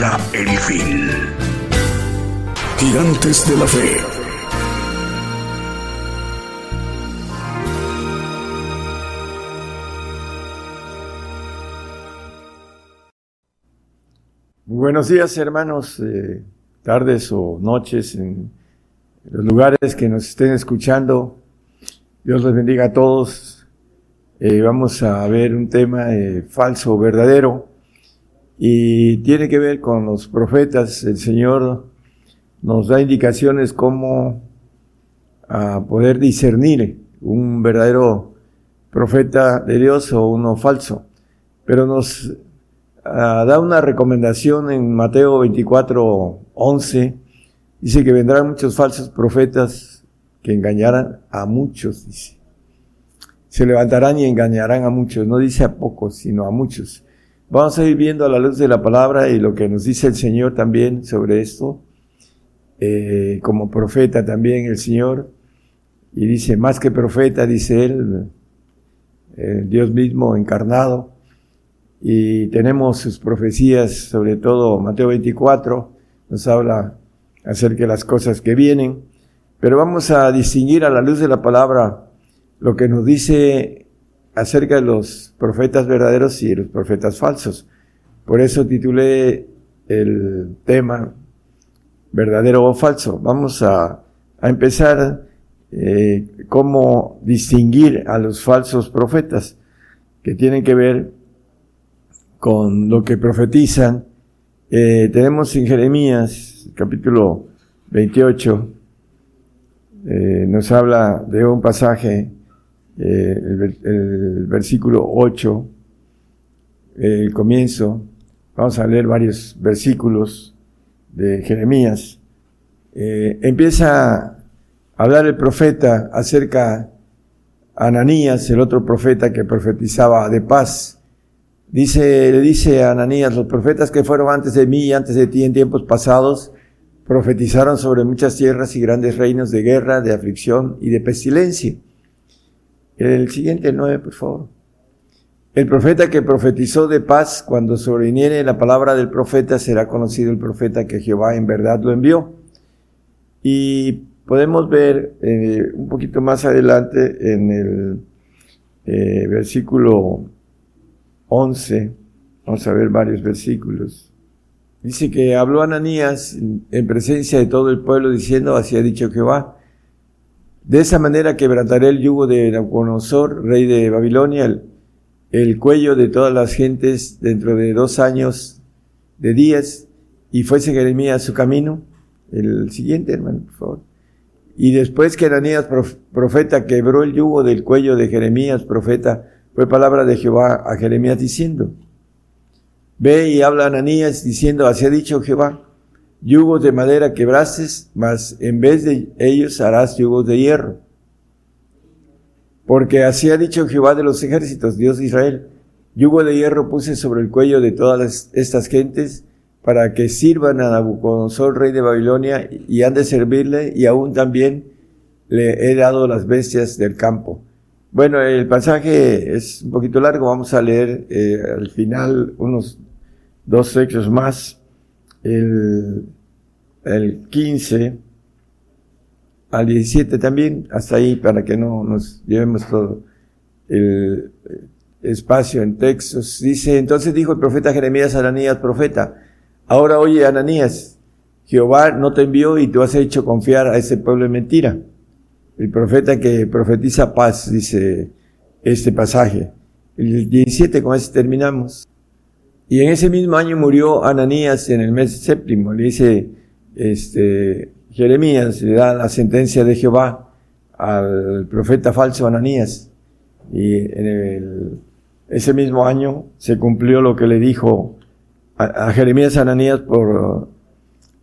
el fin. Gigantes de la fe. Buenos días, hermanos, eh, tardes o noches en los lugares que nos estén escuchando. Dios les bendiga a todos. Eh, vamos a ver un tema eh, falso o verdadero y tiene que ver con los profetas. El Señor nos da indicaciones cómo a poder discernir un verdadero profeta de Dios o uno falso. Pero nos ah, da una recomendación en Mateo 24, 11. Dice que vendrán muchos falsos profetas que engañarán a muchos, dice. Se levantarán y engañarán a muchos. No dice a pocos, sino a muchos. Vamos a ir viendo a la luz de la palabra y lo que nos dice el Señor también sobre esto. Eh, como profeta también el Señor. Y dice, más que profeta, dice él, eh, Dios mismo encarnado. Y tenemos sus profecías, sobre todo Mateo 24, nos habla acerca de las cosas que vienen. Pero vamos a distinguir a la luz de la palabra lo que nos dice acerca de los profetas verdaderos y los profetas falsos. Por eso titulé el tema verdadero o falso. Vamos a, a empezar eh, cómo distinguir a los falsos profetas que tienen que ver con lo que profetizan. Eh, tenemos en Jeremías capítulo 28, eh, nos habla de un pasaje, eh, el, ver- el versículo 8, el comienzo, vamos a leer varios versículos de Jeremías. Eh, empieza a hablar el profeta acerca a Ananías, el otro profeta que profetizaba de paz. Dice, le dice a Ananías, los profetas que fueron antes de mí y antes de ti en tiempos pasados, profetizaron sobre muchas tierras y grandes reinos de guerra, de aflicción y de pestilencia. El siguiente nueve, por favor. El profeta que profetizó de paz, cuando sobreviniere la palabra del profeta, será conocido el profeta que Jehová en verdad lo envió. Y podemos ver eh, un poquito más adelante en el eh, versículo 11, vamos a ver varios versículos. Dice que habló Ananías en presencia de todo el pueblo diciendo, así ha dicho Jehová, de esa manera quebrantaré el yugo de Nabucodonosor, rey de Babilonia, el, el cuello de todas las gentes dentro de dos años de días, y fuese Jeremías su camino. El siguiente, hermano, por favor. Y después que Ananías, prof- profeta, quebró el yugo del cuello de Jeremías, profeta, fue palabra de Jehová a Jeremías diciendo, Ve y habla Ananías diciendo, así ha dicho Jehová, yugos de madera quebrases, mas en vez de ellos harás yugos de hierro. Porque así ha dicho Jehová de los ejércitos, Dios de Israel, yugo de hierro puse sobre el cuello de todas las- estas gentes, para que sirvan a Nabucodonosor, rey de Babilonia, y han de servirle, y aún también le he dado las bestias del campo. Bueno, el pasaje es un poquito largo, vamos a leer eh, al final unos dos textos más, el, el 15 al 17 también, hasta ahí para que no nos llevemos todo el espacio en textos. Dice, entonces dijo el profeta Jeremías a Ananías, profeta, ahora oye Ananías, Jehová no te envió y tú has hecho confiar a ese pueblo en mentira. El profeta que profetiza paz, dice este pasaje. El 17, con ese terminamos. Y en ese mismo año murió Ananías en el mes séptimo. Le dice, este, Jeremías, le da la sentencia de Jehová al profeta falso Ananías. Y en ese mismo año se cumplió lo que le dijo a, Jeremías Ananías por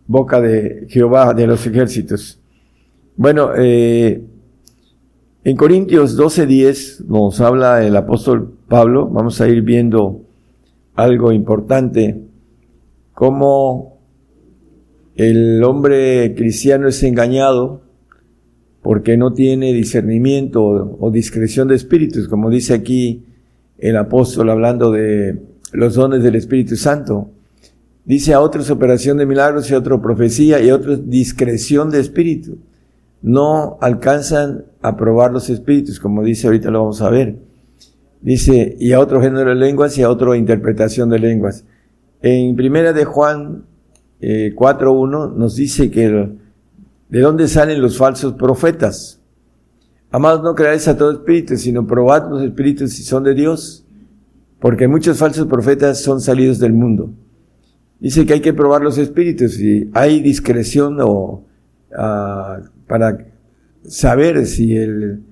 boca de Jehová de los ejércitos. Bueno, eh, en Corintios 12:10 nos habla el apóstol Pablo, vamos a ir viendo algo importante, cómo el hombre cristiano es engañado porque no tiene discernimiento o discreción de espíritus, como dice aquí el apóstol hablando de los dones del Espíritu Santo. Dice a otros operación de milagros y a otro profecía y a otros discreción de espíritu. No alcanzan a probar los espíritus, como dice ahorita lo vamos a ver. Dice, y a otro género de lenguas y a otra interpretación de lenguas. En primera de Juan eh, 4.1 nos dice que de dónde salen los falsos profetas. Amados, no creáis a todo espíritu, sino probad los espíritus si son de Dios, porque muchos falsos profetas son salidos del mundo. Dice que hay que probar los espíritus y hay discreción o uh, para saber si el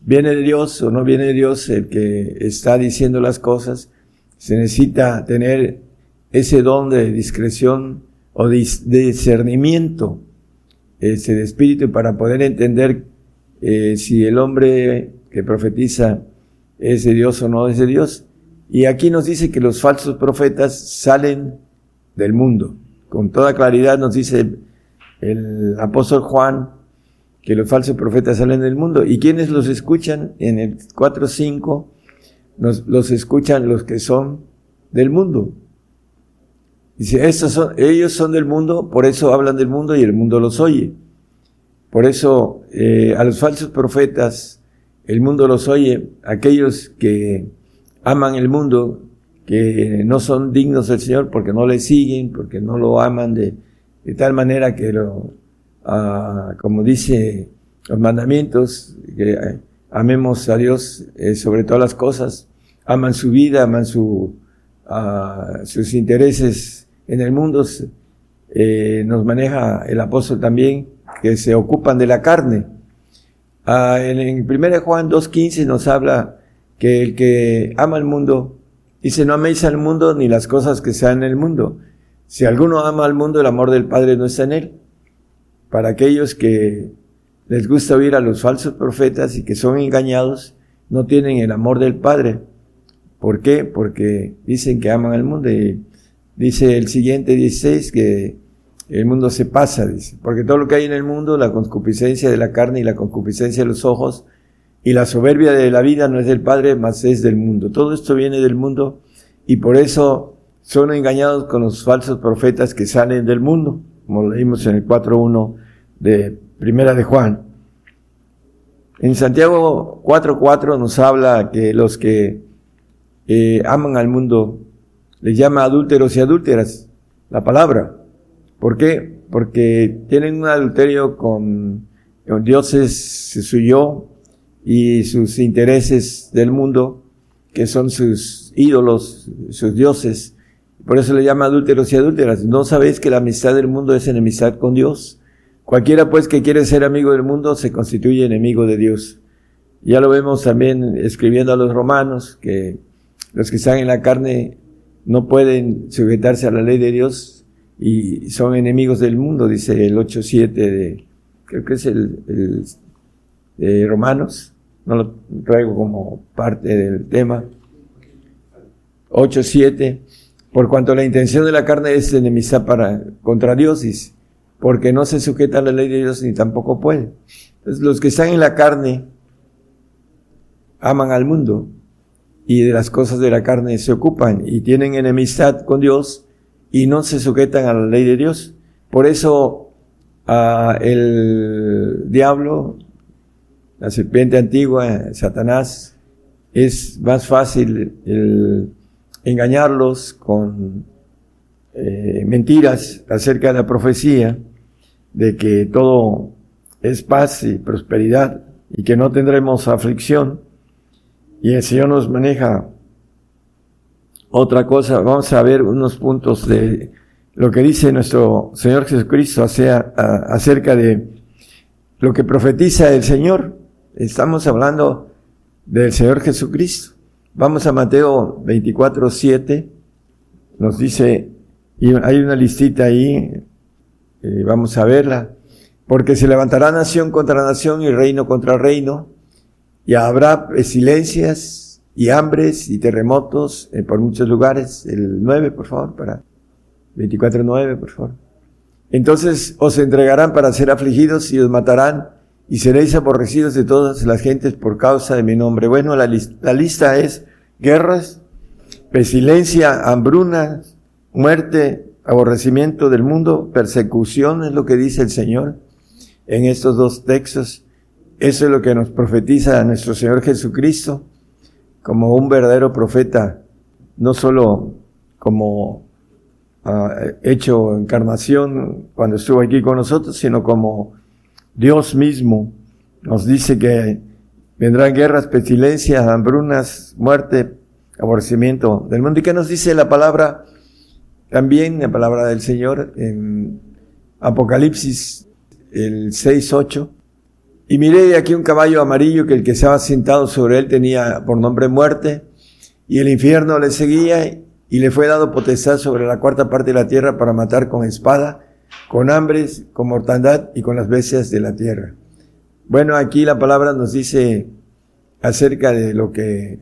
viene de Dios o no viene de Dios el que está diciendo las cosas, se necesita tener ese don de discreción o discernimiento ese de espíritu para poder entender eh, si el hombre que profetiza es de Dios o no es de Dios. Y aquí nos dice que los falsos profetas salen del mundo. Con toda claridad nos dice el apóstol Juan que los falsos profetas salen del mundo. ¿Y quienes los escuchan? En el 4.5 nos, los escuchan los que son del mundo. Dice, estos ellos son del mundo, por eso hablan del mundo y el mundo los oye. Por eso eh, a los falsos profetas el mundo los oye, aquellos que aman el mundo, que no son dignos del Señor porque no le siguen, porque no lo aman de, de tal manera que lo, como dice los mandamientos, que eh, amemos a Dios eh, sobre todas las cosas, aman su vida, aman su, sus intereses en el mundo, eh, nos maneja el apóstol también, que se ocupan de la carne. Ah, en, en 1 Juan 2.15 nos habla que el que ama el mundo, dice, no améis al mundo ni las cosas que sean en el mundo. Si alguno ama al mundo, el amor del Padre no está en él para aquellos que les gusta oír a los falsos profetas y que son engañados, no tienen el amor del Padre. ¿Por qué? Porque dicen que aman al mundo. Y dice el siguiente 16 que el mundo se pasa, dice. Porque todo lo que hay en el mundo, la concupiscencia de la carne y la concupiscencia de los ojos y la soberbia de la vida no es del Padre, más es del mundo. Todo esto viene del mundo y por eso son engañados con los falsos profetas que salen del mundo como leímos en el 4.1 de Primera de Juan. En Santiago 4.4 nos habla que los que eh, aman al mundo les llama adúlteros y adúlteras, la palabra. ¿Por qué? Porque tienen un adulterio con, con dioses, su yo y sus intereses del mundo, que son sus ídolos, sus dioses, por eso le llama adúlteros y adúlteras. ¿No sabéis que la amistad del mundo es enemistad con Dios? Cualquiera pues que quiere ser amigo del mundo se constituye enemigo de Dios. Ya lo vemos también escribiendo a los romanos, que los que están en la carne no pueden sujetarse a la ley de Dios y son enemigos del mundo, dice el 8.7 de, creo que es el, de Romanos, no lo traigo como parte del tema. 8.7 por cuanto la intención de la carne es enemistad para, contra Dios, porque no se sujeta a la ley de Dios ni tampoco puede. Entonces, los que están en la carne aman al mundo y de las cosas de la carne se ocupan y tienen enemistad con Dios y no se sujetan a la ley de Dios. Por eso el diablo, la serpiente antigua, Satanás, es más fácil el engañarlos con eh, mentiras acerca de la profecía de que todo es paz y prosperidad y que no tendremos aflicción. Y el Señor nos maneja otra cosa. Vamos a ver unos puntos de lo que dice nuestro Señor Jesucristo acerca de lo que profetiza el Señor. Estamos hablando del Señor Jesucristo. Vamos a Mateo 24, 7. Nos dice, y hay una listita ahí, eh, vamos a verla. Porque se levantará nación contra nación y reino contra reino, y habrá pestilencias y hambres y terremotos eh, por muchos lugares. El 9, por favor, para 24.9, por favor. Entonces os entregarán para ser afligidos y os matarán y seréis aborrecidos de todas las gentes por causa de mi nombre. Bueno, la, la lista es guerras, pestilencia, hambruna, muerte, aborrecimiento del mundo, persecución, es lo que dice el Señor en estos dos textos. Eso es lo que nos profetiza nuestro Señor Jesucristo como un verdadero profeta, no solo como uh, hecho encarnación cuando estuvo aquí con nosotros, sino como Dios mismo nos dice que vendrán guerras, pestilencias, hambrunas, muerte, aborrecimiento del mundo. ¿Y qué nos dice la palabra? También la palabra del Señor en Apocalipsis el 6, 8. Y miré aquí un caballo amarillo que el que estaba sentado sobre él tenía por nombre muerte, y el infierno le seguía, y le fue dado potestad sobre la cuarta parte de la tierra para matar con espada, con hambres, con mortandad y con las bestias de la tierra. Bueno, aquí la palabra nos dice acerca de lo que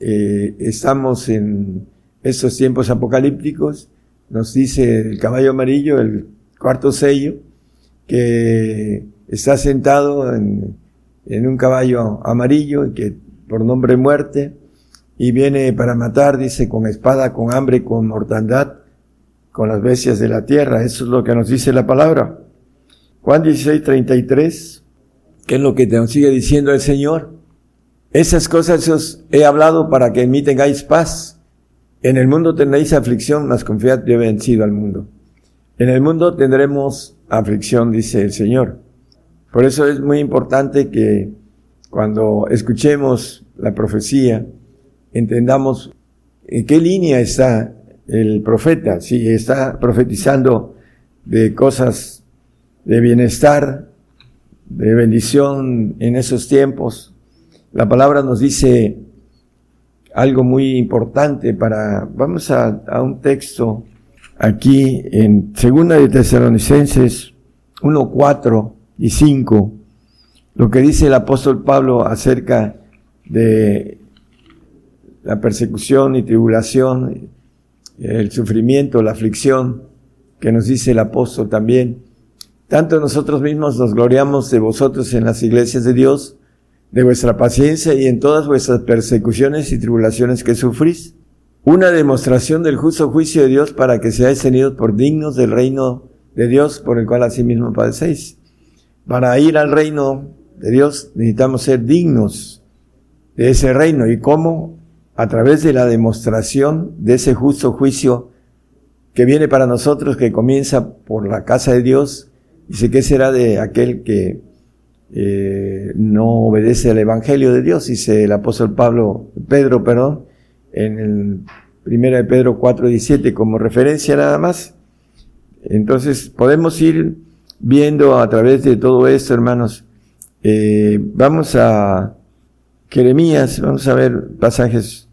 eh, estamos en estos tiempos apocalípticos. Nos dice el caballo amarillo, el cuarto sello, que está sentado en, un caballo amarillo que por nombre muerte y viene para matar, dice, con espada, con hambre, con mortandad con las bestias de la tierra. Eso es lo que nos dice la palabra. Juan 16, 33, ¿qué es lo que te sigue diciendo el Señor? Esas cosas os he hablado para que en mí tengáis paz. En el mundo tendréis aflicción, mas confiad, yo he vencido al mundo. En el mundo tendremos aflicción, dice el Señor. Por eso es muy importante que cuando escuchemos la profecía, entendamos en qué línea está el profeta, si está profetizando de cosas de bienestar, de bendición en esos tiempos. La palabra nos dice algo muy importante para, vamos a, a un texto aquí en Segunda de Tesalonicenses 1, 4 y 5, lo que dice el apóstol Pablo acerca de la persecución y tribulación el sufrimiento, la aflicción, que nos dice el apóstol también. Tanto nosotros mismos nos gloriamos de vosotros en las iglesias de Dios, de vuestra paciencia y en todas vuestras persecuciones y tribulaciones que sufrís. Una demostración del justo juicio de Dios para que seáis tenidos por dignos del reino de Dios por el cual asimismo padecéis. Para ir al reino de Dios necesitamos ser dignos de ese reino. ¿Y cómo? a través de la demostración de ese justo juicio que viene para nosotros, que comienza por la casa de Dios, dice que será de aquel que eh, no obedece al Evangelio de Dios, dice el apóstol Pablo, Pedro, perdón, en el primera de Pedro 4.17 como referencia nada más. Entonces podemos ir viendo a través de todo esto, hermanos. Eh, vamos a Jeremías, vamos a ver pasajes,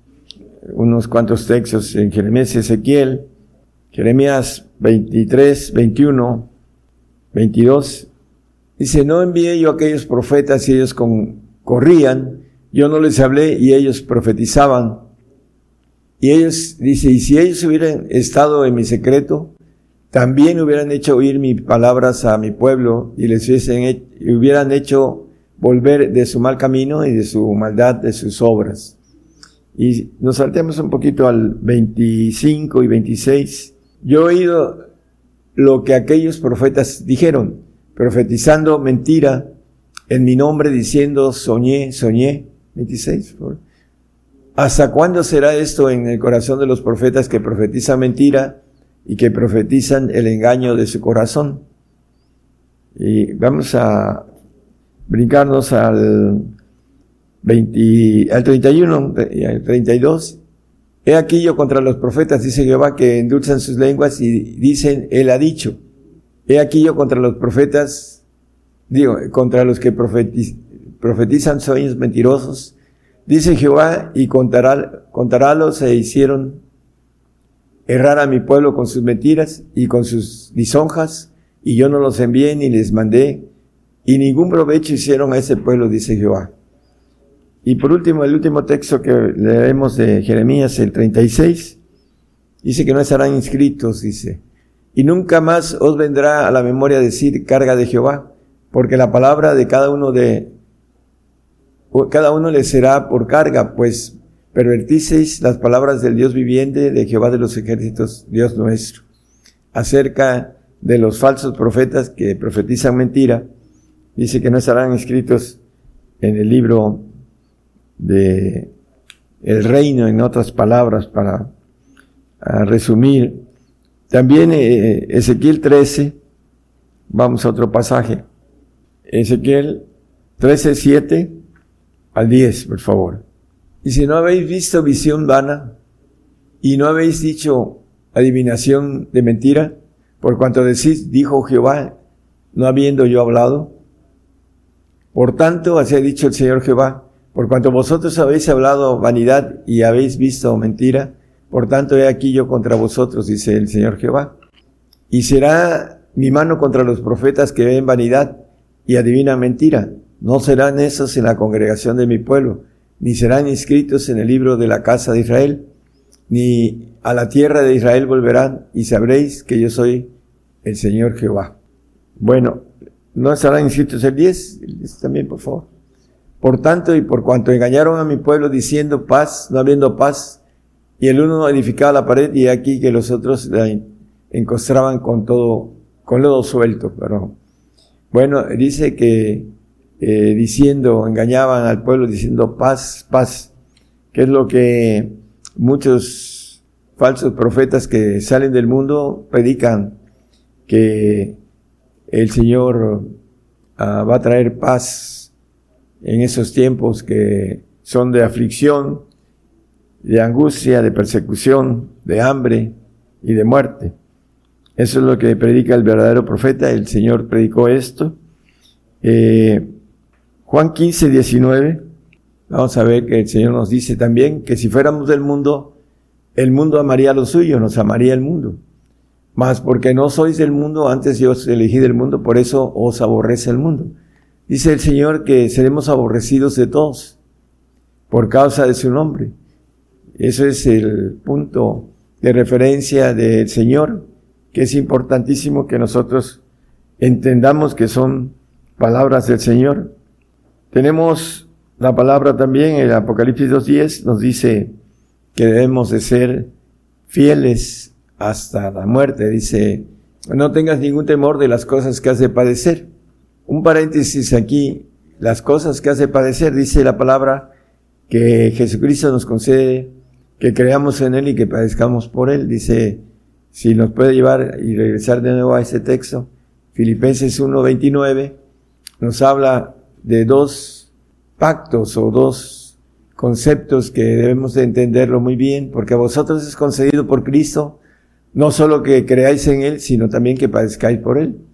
unos cuantos textos en Jeremías y Ezequiel, Jeremías 23, 21, 22, dice, no envié yo a aquellos profetas y ellos corrían, yo no les hablé y ellos profetizaban. Y ellos, dice, y si ellos hubieran estado en mi secreto, también hubieran hecho oír mis palabras a mi pueblo y les hubiesen, hubieran hecho volver de su mal camino y de su maldad, de sus obras. Y nos saltemos un poquito al 25 y 26. Yo he oído lo que aquellos profetas dijeron, profetizando mentira en mi nombre, diciendo soñé, soñé. 26. ¿Hasta cuándo será esto en el corazón de los profetas que profetizan mentira y que profetizan el engaño de su corazón. Y vamos a brincarnos al 20, al 31 y al 32. He aquí yo contra los profetas, dice Jehová, que endulzan sus lenguas y dicen, Él ha dicho. He aquí yo contra los profetas, digo, contra los que profetizan sueños mentirosos, dice Jehová, y contará, contarálos e hicieron errar a mi pueblo con sus mentiras y con sus lisonjas, y yo no los envié ni les mandé, y ningún provecho hicieron a ese pueblo, dice Jehová. Y por último, el último texto que leemos de Jeremías, el 36, dice que no estarán inscritos, dice. Y nunca más os vendrá a la memoria decir carga de Jehová, porque la palabra de cada uno de, cada uno le será por carga, pues pervertisteis las palabras del Dios viviente, de Jehová de los ejércitos, Dios nuestro, acerca de los falsos profetas que profetizan mentira, dice que no estarán inscritos en el libro de el reino, en otras palabras, para resumir. También eh, Ezequiel 13, vamos a otro pasaje. Ezequiel 13, 7 al 10, por favor. Y si no habéis visto visión vana y no habéis dicho adivinación de mentira, por cuanto decís, dijo Jehová, no habiendo yo hablado. Por tanto, así ha dicho el Señor Jehová, por cuanto vosotros habéis hablado vanidad y habéis visto mentira, por tanto he aquí yo contra vosotros, dice el Señor Jehová. Y será mi mano contra los profetas que ven vanidad y adivinan mentira. No serán esos en la congregación de mi pueblo, ni serán inscritos en el libro de la casa de Israel, ni a la tierra de Israel volverán, y sabréis que yo soy el Señor Jehová. Bueno, no estarán inscritos el 10, el 10 también, por favor. Por tanto, y por cuanto engañaron a mi pueblo diciendo paz, no habiendo paz, y el uno edificaba la pared y aquí que los otros la encostraban con todo, con lodo suelto, pero bueno, dice que eh, diciendo, engañaban al pueblo diciendo paz, paz, que es lo que muchos falsos profetas que salen del mundo predican, que el Señor ah, va a traer paz en esos tiempos que son de aflicción, de angustia, de persecución, de hambre y de muerte. Eso es lo que predica el verdadero profeta. El Señor predicó esto. Eh, Juan 15, 19. Vamos a ver que el Señor nos dice también que si fuéramos del mundo, el mundo amaría lo suyo, nos amaría el mundo. Mas porque no sois del mundo, antes yo os elegí del mundo, por eso os aborrece el mundo. Dice el Señor que seremos aborrecidos de todos por causa de su nombre. Eso es el punto de referencia del Señor, que es importantísimo que nosotros entendamos que son palabras del Señor. Tenemos la palabra también, el Apocalipsis 2.10 nos dice que debemos de ser fieles hasta la muerte. Dice, no tengas ningún temor de las cosas que has de padecer un paréntesis aquí, las cosas que hace padecer, dice la palabra, que Jesucristo nos concede que creamos en Él y que padezcamos por Él. Dice, si nos puede llevar y regresar de nuevo a ese texto, Filipenses 1.29 nos habla de dos pactos o dos conceptos que debemos de entenderlo muy bien, porque a vosotros es concedido por Cristo, no solo que creáis en Él, sino también que padezcáis por Él.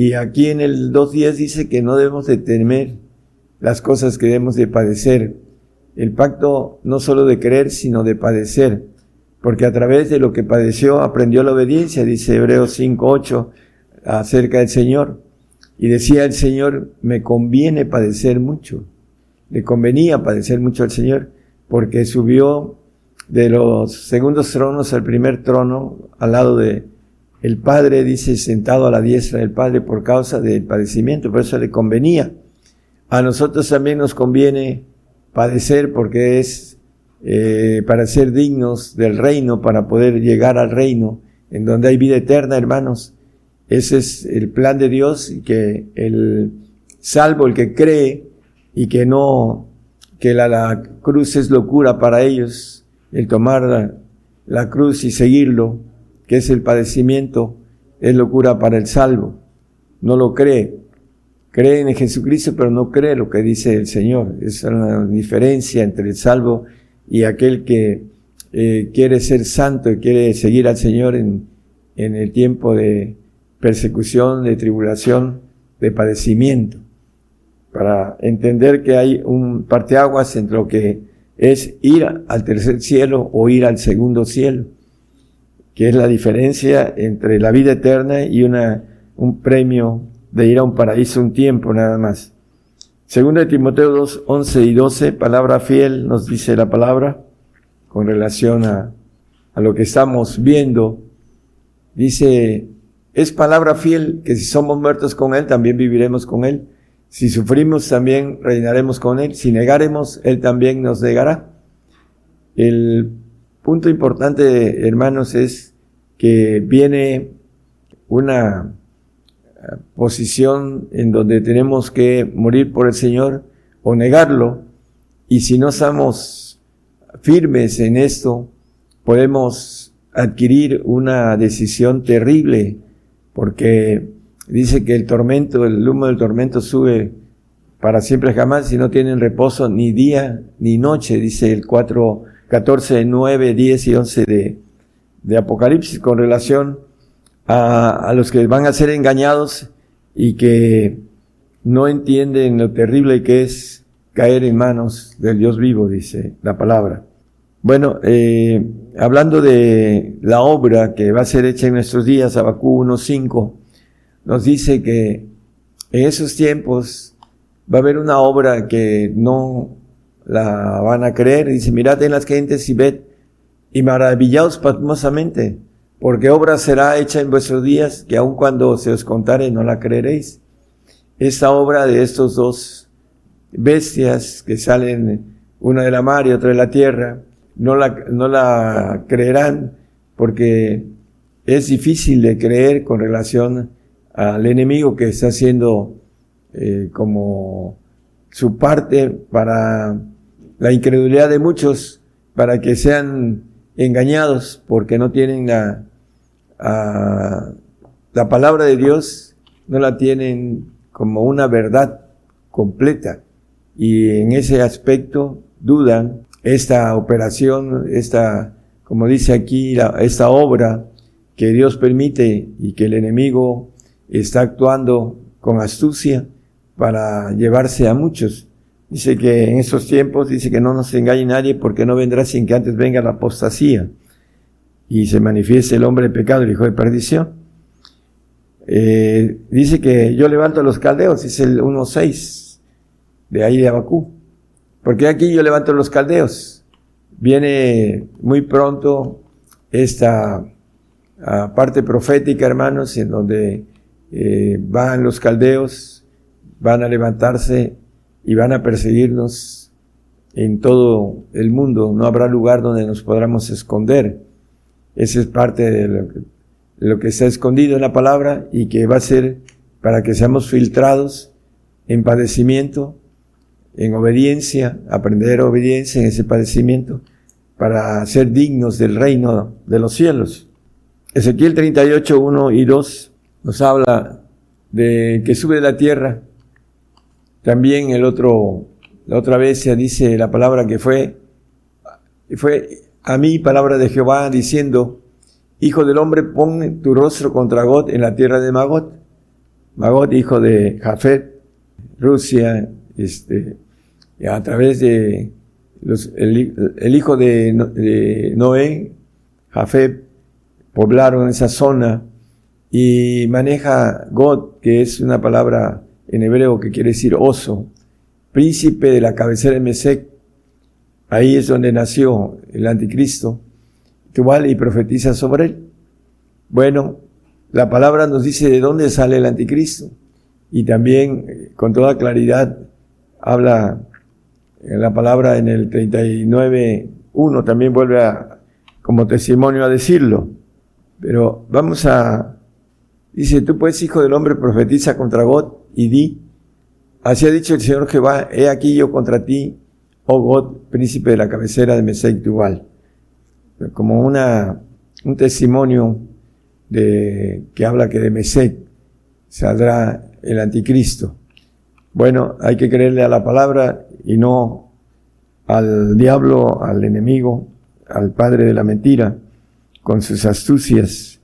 Y aquí en el 2.10 dice que no debemos de temer las cosas que debemos de padecer. El pacto no solo de creer, sino de padecer. Porque a través de lo que padeció aprendió la obediencia, dice Hebreos 5.8 acerca del Señor. Y decía el Señor, me conviene padecer mucho. Le convenía padecer mucho al Señor porque subió de los segundos tronos al primer trono al lado de el Padre dice sentado a la diestra del Padre por causa del padecimiento, por eso le convenía. A nosotros también nos conviene padecer porque es eh, para ser dignos del reino, para poder llegar al reino, en donde hay vida eterna, hermanos. Ese es el plan de Dios y que el salvo, el que cree y que no, que la, cruz es locura para ellos, el tomar la cruz y seguirlo, que es el padecimiento, es locura para el salvo. No lo cree. Cree en Jesucristo, pero no cree lo que dice el Señor. Es una diferencia entre el salvo y aquel que eh, quiere ser santo y quiere seguir al Señor en, en el tiempo de persecución, de tribulación, de padecimiento. Para entender que hay un parteaguas entre lo que es ir al tercer cielo o ir al segundo cielo, que es la diferencia entre la vida eterna y una, un premio de ir a un paraíso un tiempo nada más. Segundo de Timoteo 2, 11 y 12, palabra fiel, nos dice la palabra, con relación a, a lo que estamos viendo. Dice, es palabra fiel que si somos muertos con Él, también viviremos con Él. Si sufrimos, también reinaremos con Él. Si negaremos, Él también nos negará. El punto importante, hermanos, es que viene una eh, posición en donde tenemos que morir por el Señor o negarlo. Y si no estamos firmes en esto, podemos adquirir una decisión terrible, porque Dice que el tormento, el humo del tormento sube para siempre jamás y no tienen reposo ni día ni noche, dice el 4, 14, 9, 10 y 11 de, de Apocalipsis con relación a, a los que van a ser engañados y que no entienden lo terrible que es caer en manos del Dios vivo, dice la palabra. Bueno, eh, hablando de la obra que va a ser hecha en nuestros días, Abacú 1.5, nos dice que en esos tiempos va a haber una obra que no la van a creer. Dice, mirad en las gentes y ved y maravillaos pasmosamente, porque obra será hecha en vuestros días que aun cuando se os contare no la creeréis. Esta obra de estos dos bestias que salen una de la mar y otra de la tierra, no la, no la creerán porque es difícil de creer con relación al enemigo que está haciendo eh, como su parte para la incredulidad de muchos, para que sean engañados porque no tienen la, la palabra de Dios, no la tienen como una verdad completa. Y en ese aspecto dudan esta operación, esta, como dice aquí, esta obra que Dios permite y que el enemigo está actuando con astucia para llevarse a muchos. Dice que en esos tiempos, dice que no nos engañe nadie porque no vendrá sin que antes venga la apostasía y se manifieste el hombre de pecado, el hijo de perdición. Eh, dice que yo levanto a los caldeos, es el 1.6 de ahí de Abacú. Porque aquí yo levanto a los caldeos. Viene muy pronto esta ah, parte profética, hermanos, en donde eh, van los caldeos, van a levantarse y van a perseguirnos en todo el mundo. No habrá lugar donde nos podamos esconder. Esa es parte de lo, que, está escondido en la palabra y que va a ser para que seamos filtrados en padecimiento, en obediencia, aprender obediencia en ese padecimiento, para ser dignos del reino de los cielos. Ezequiel 38, 1 y 2 nos habla de que sube de la tierra. También el otro, la otra vez se dice la palabra que fue, fue a mí palabra de Jehová diciendo, Hijo del hombre, pon tu rostro contra God en la tierra de Magot. Magot, hijo de Jafet, Rusia, este, a través de los, el, hijo de, de Noé, Jafet, poblaron esa zona y maneja God, que es una palabra en hebreo que quiere decir oso, príncipe de la cabecera de Mesec. Ahí es donde nació el anticristo, Tubal y profetiza sobre él. Bueno, la palabra nos dice de dónde sale el anticristo y también eh, con toda claridad habla en la palabra en el 39.1 también vuelve a, como testimonio a decirlo. Pero vamos a Dice, tú pues, hijo del hombre, profetiza contra God y di, así ha dicho el Señor Jehová, he aquí yo contra ti, oh God, príncipe de la cabecera de Mesec Tubal. Como una, un testimonio de, que habla que de Mesec saldrá el anticristo. Bueno, hay que creerle a la palabra y no al diablo, al enemigo, al padre de la mentira, con sus astucias.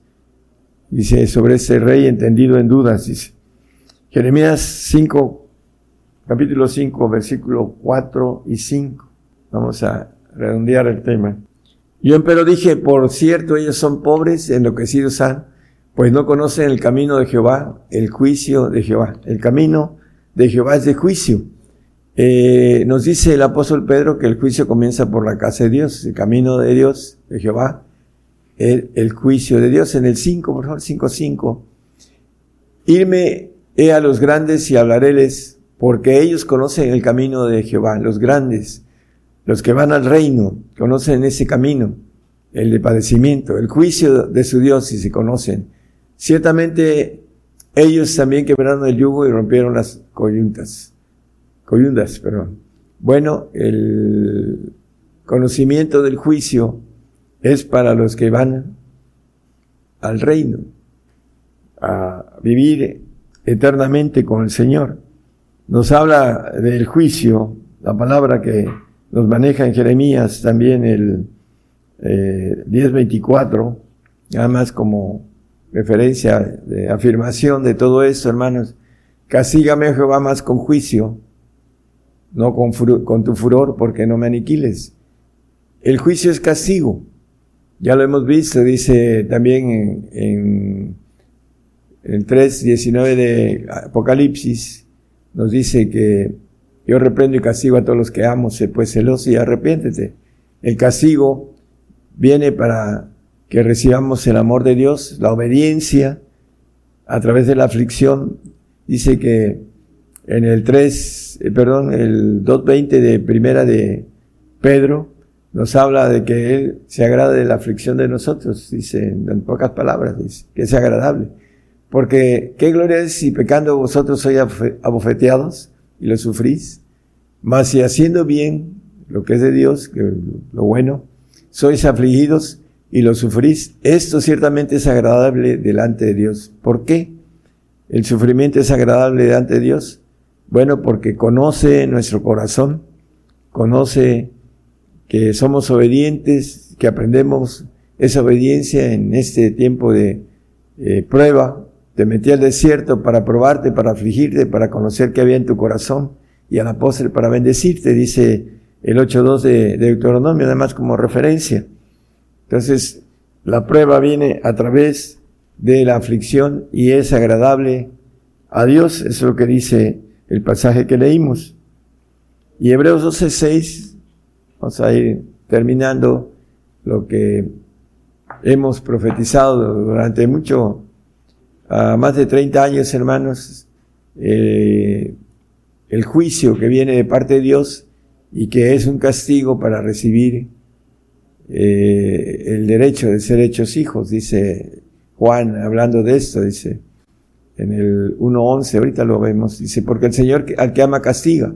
Dice, sobre ese rey entendido en dudas, dice. Jeremías 5, capítulo 5, versículo 4 y 5. Vamos a redondear el tema. Yo empero dije, por cierto, ellos son pobres, enloquecidos han, pues no conocen el camino de Jehová, el juicio de Jehová. El camino de Jehová es de juicio. Eh, nos dice el apóstol Pedro que el juicio comienza por la casa de Dios, el camino de Dios, de Jehová, el, juicio de Dios. En el 5, por favor, 5, 5. Irme a los grandes y hablaréles, porque ellos conocen el camino de Jehová, los grandes, los que van al reino, conocen ese camino, el de padecimiento, el juicio de su Dios, si se conocen. Ciertamente ellos también quebraron el yugo y rompieron las coyuntas. Coyundas, perdón. Bueno, el conocimiento del juicio es para los que van al reino, a vivir eternamente con el Señor. Nos habla del juicio, la palabra que nos maneja en Jeremías también el eh, 10.24, nada más como referencia, de afirmación de todo esto, hermanos. Castígame, Jehová, más con juicio, no con, con tu furor, porque no me aniquiles. El juicio es castigo. Ya lo hemos visto, dice también en, en el 3.19 de Apocalipsis, nos dice que yo reprendo y castigo a todos los que amo, sé pues celoso y arrepiéntete. El castigo viene para que recibamos el amor de Dios, la obediencia a través de la aflicción. Dice que en el 3, eh, perdón, el 2.20 de primera de Pedro, nos habla de que Él se agrada de la aflicción de nosotros, dice en pocas palabras, dice, que es agradable. Porque qué gloria es si pecando vosotros sois abofeteados y lo sufrís, mas si haciendo bien lo que es de Dios, que lo bueno, sois afligidos y lo sufrís, esto ciertamente es agradable delante de Dios. ¿Por qué? El sufrimiento es agradable delante de Dios. Bueno, porque conoce nuestro corazón, conoce que somos obedientes, que aprendemos esa obediencia en este tiempo de eh, prueba. Te metí al desierto para probarte, para afligirte, para conocer qué había en tu corazón y al apóstol para bendecirte, dice el 8.2 de Deuteronomio, además como referencia. Entonces, la prueba viene a través de la aflicción y es agradable a Dios, es lo que dice el pasaje que leímos. Y Hebreos 12:6, vamos a ir terminando lo que hemos profetizado durante mucho, más de 30 años, hermanos, eh, el juicio que viene de parte de Dios y que es un castigo para recibir eh, el derecho de ser hechos hijos, dice Juan, hablando de esto, dice en el 1.11, ahorita lo vemos, dice, porque el Señor al que ama castiga,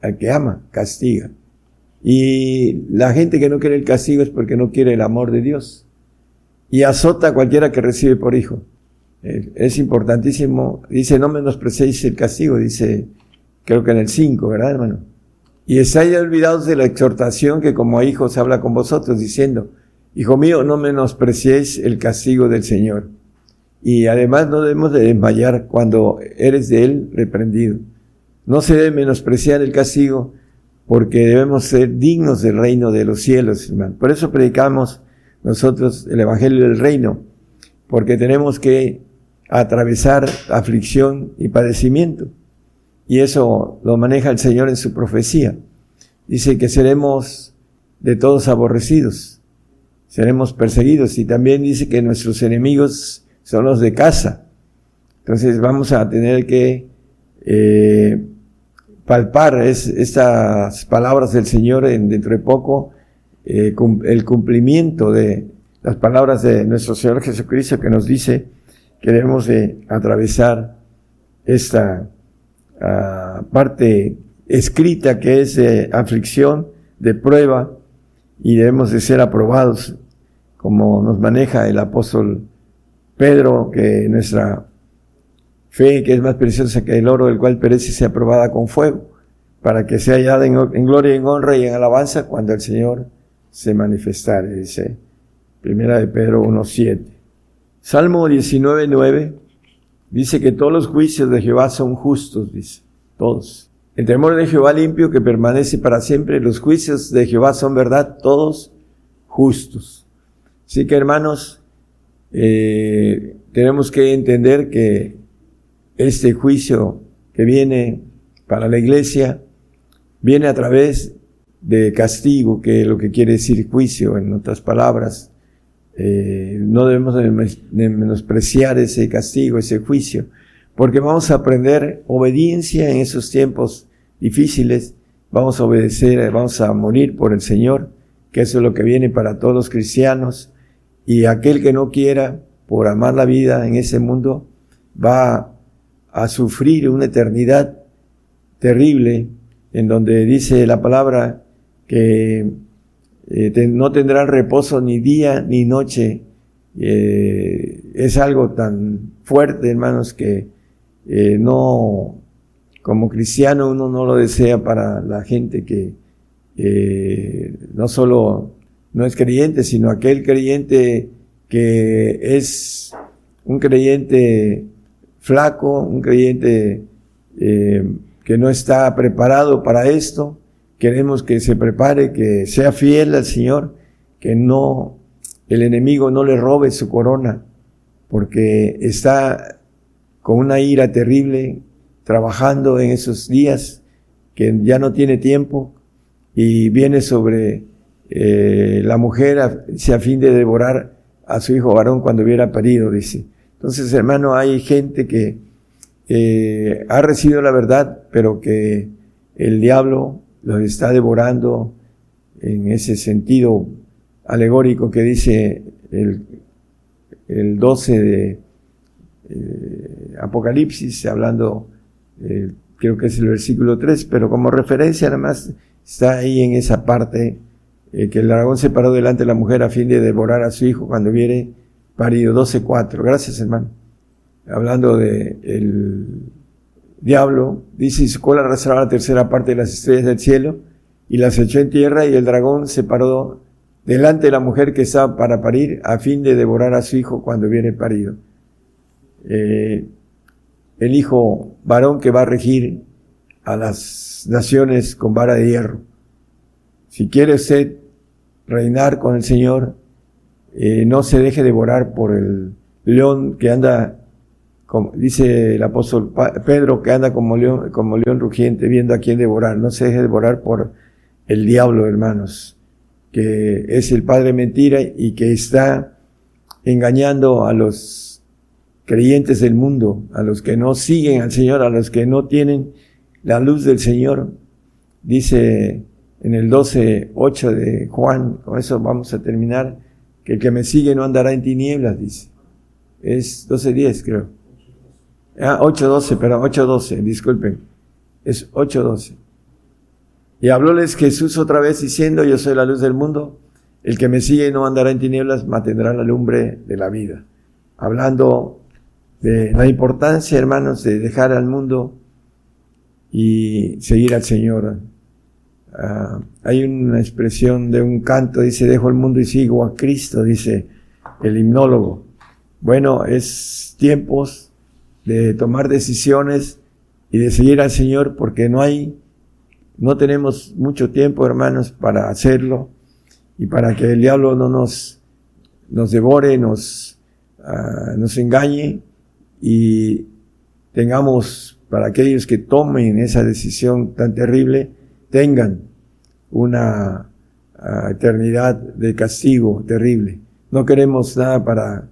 al que ama castiga. Y la gente que no quiere el castigo es porque no quiere el amor de Dios. Y azota a cualquiera que recibe por hijo. Eh, es importantísimo, dice, no menosprecéis el castigo, dice, creo que en el 5, ¿verdad, hermano? Y estáis olvidados de la exhortación que como hijos habla con vosotros, diciendo, Hijo mío, no menospreciéis el castigo del Señor. Y además no debemos de desmayar cuando eres de Él reprendido. No se debe menospreciar el castigo porque debemos ser dignos del reino de los cielos, hermano. Por eso predicamos nosotros el Evangelio del Reino, porque tenemos que atravesar aflicción y padecimiento. Y eso lo maneja el Señor en su profecía. Dice que seremos de todos aborrecidos, seremos perseguidos y también dice que nuestros enemigos son los de casa. Entonces vamos a tener que eh, palpar estas palabras del Señor en, dentro de poco, eh, el cumplimiento de las palabras de nuestro Señor Jesucristo que nos dice que debemos de atravesar esta parte escrita que es de aflicción, de prueba, y debemos de ser aprobados, como nos maneja el apóstol Pedro, que nuestra fe, que es más preciosa que el oro, el cual perece, sea probada con fuego, para que sea hallada en, gloria y en honra y en alabanza cuando el Señor se manifestare, dice Primera de Pedro 1.7. Salmo 19.9 dice que todos los juicios de Jehová son justos, dice, todos. El temor de Jehová limpio que permanece para siempre, los juicios de Jehová son verdad, todos justos. Así que hermanos, eh, tenemos que entender que este juicio que viene para la iglesia viene a través de castigo, que es lo que quiere decir juicio, en otras palabras. Eh, no debemos de menospreciar ese castigo, ese juicio, porque vamos a aprender obediencia en esos tiempos difíciles, vamos a obedecer, vamos a morir por el Señor, que eso es lo que viene para todos los cristianos, y aquel que no quiera, por amar la vida en ese mundo, va a sufrir una eternidad terrible, en donde dice la palabra que eh, no tendrán reposo ni día ni noche. Eh, es algo tan fuerte, hermanos, que eh, no, como cristiano uno no lo desea para la gente que no solo no es creyente, sino aquel creyente que es un creyente flaco, un creyente que no está preparado para esto, Queremos que se prepare, que sea fiel al Señor, que no, el enemigo no le robe su corona, porque está con una ira terrible trabajando en esos días, que ya no tiene tiempo y viene sobre eh, la mujer a, a fin de devorar a su hijo varón cuando hubiera parido, dice. Entonces, hermano, hay gente que ha recibido la verdad, pero que el diablo los está devorando en ese sentido alegórico que dice el, el 12 de eh, Apocalipsis, hablando, eh, creo que es el versículo 3, pero como referencia nada más está ahí en esa parte eh, que el dragón se paró delante de la mujer a fin de devorar a su hijo cuando viere parido 12.4. Gracias hermano. Hablando de diablo, dice, y su cola arrastraba la tercera parte de las estrellas del cielo, y las echó en tierra, y el dragón se paró delante de la mujer que estaba para parir, a fin de devorar a su hijo cuando viene parido. Eh, el hijo varón que va a regir a las naciones con vara de hierro. Si quiere usted reinar con el Señor, eh, no se deje devorar por el león que anda como dice el apóstol Pedro, que anda como león, como león rugiente viendo a quién devorar. No se deje devorar por el diablo, hermanos, que es el padre mentira y que está engañando a los creyentes del mundo, a los que no siguen al Señor, a los que no tienen la luz del Señor. Dice en el 12.8 de Juan, con eso vamos a terminar, que el que me sigue no andará en tinieblas, dice. Es 12.10 creo. Ah, 8.12, perdón, 8.12, disculpen. Es 8.12. Y hablóles Jesús otra vez diciendo, yo soy la luz del mundo, el que me sigue no andará en tinieblas, mantendrá la lumbre de la vida. Hablando de la importancia, hermanos, de dejar al mundo y seguir al Señor. Ah, hay una expresión de un canto, dice, dejo el mundo y sigo a Cristo, dice el himnólogo. Bueno, es tiempos de tomar decisiones y de seguir al Señor porque no hay, no tenemos mucho tiempo, hermanos, para hacerlo y para que el diablo no nos, nos devore, nos, ah, nos engañe y tengamos, para aquellos que tomen esa decisión tan terrible, tengan una ah, eternidad de castigo terrible. No queremos nada para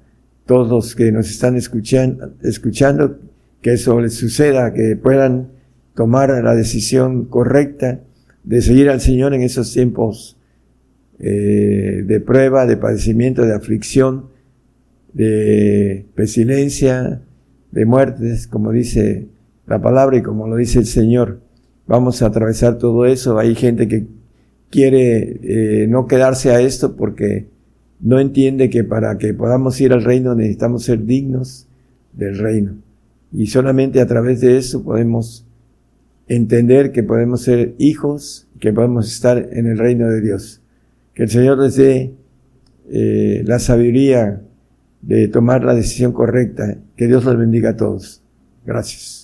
todos los que nos están escuchando, que eso les suceda, que puedan tomar la decisión correcta de seguir al Señor en esos tiempos eh, de prueba, de padecimiento, de aflicción, de pestilencia, de muertes, como dice la palabra y como lo dice el Señor. Vamos a atravesar todo eso. Hay gente que quiere eh, no quedarse a esto porque no entiende que para que podamos ir al reino necesitamos ser dignos del reino. Y solamente a través de eso podemos entender que podemos ser hijos, que podemos estar en el reino de Dios. Que el Señor les dé eh, la sabiduría de tomar la decisión correcta. Que Dios los bendiga a todos. Gracias.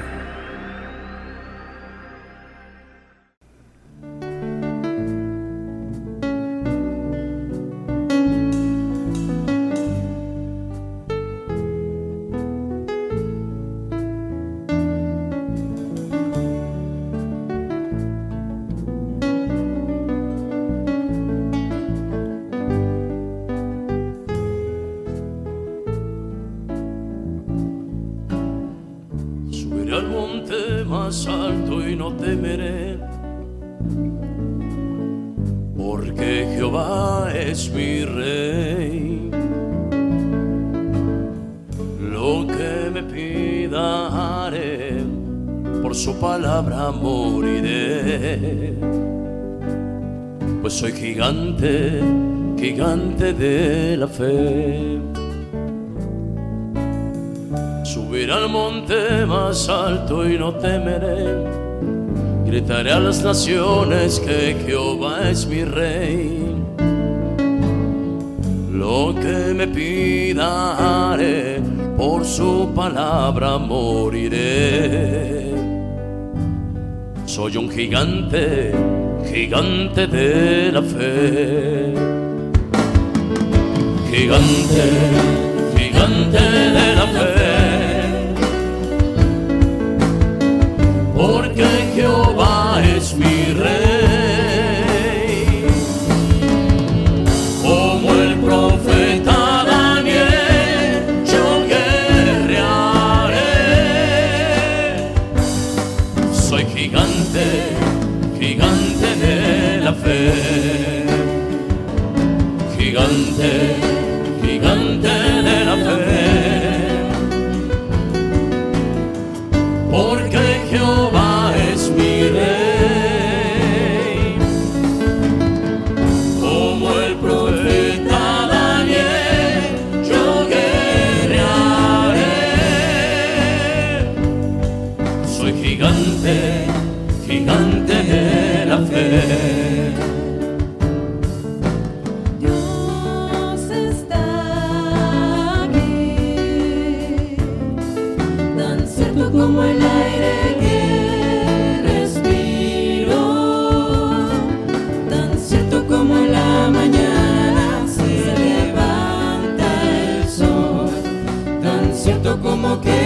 Moriré. Pues soy gigante, gigante de la fe. Subiré al monte más alto y no temeré. Gritaré a las naciones que Jehová es mi rey. Lo que me pida haré, por su palabra moriré. Soy un gigante, gigante de la fe. Gigante, gigante de la fe. Gigante, como que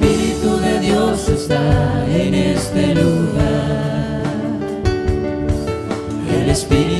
Espíritu de Dios está en este lugar. El Espíritu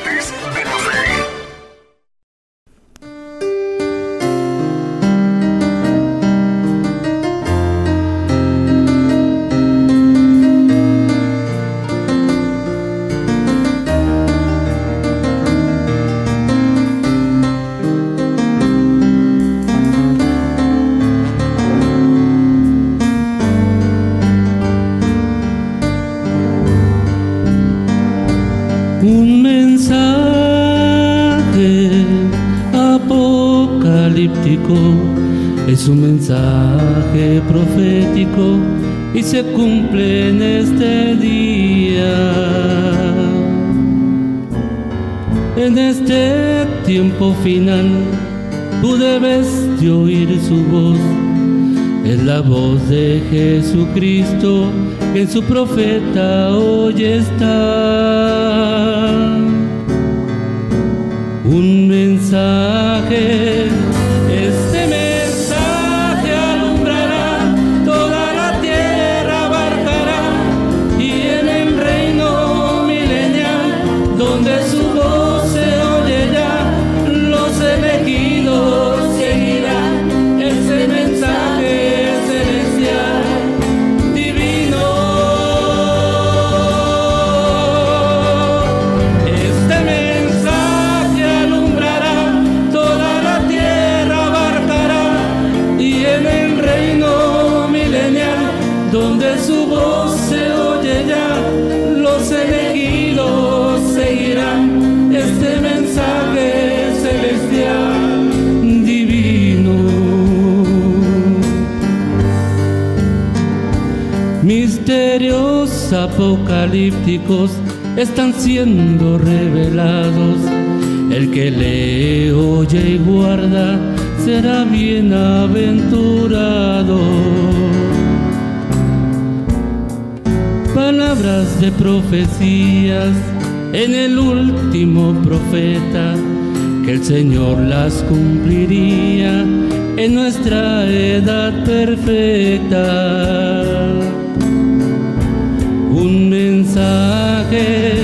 es un mensaje profético y se cumple en este día. En este tiempo final, tú debes de oír su voz. Es la voz de Jesucristo que en su profeta hoy está. Un mensaje apocalípticos están siendo revelados. El que le oye y guarda será bienaventurado. Palabras de profecías en el último profeta, que el Señor las cumpliría en nuestra edad perfecta. Un mensaje,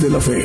de la fe.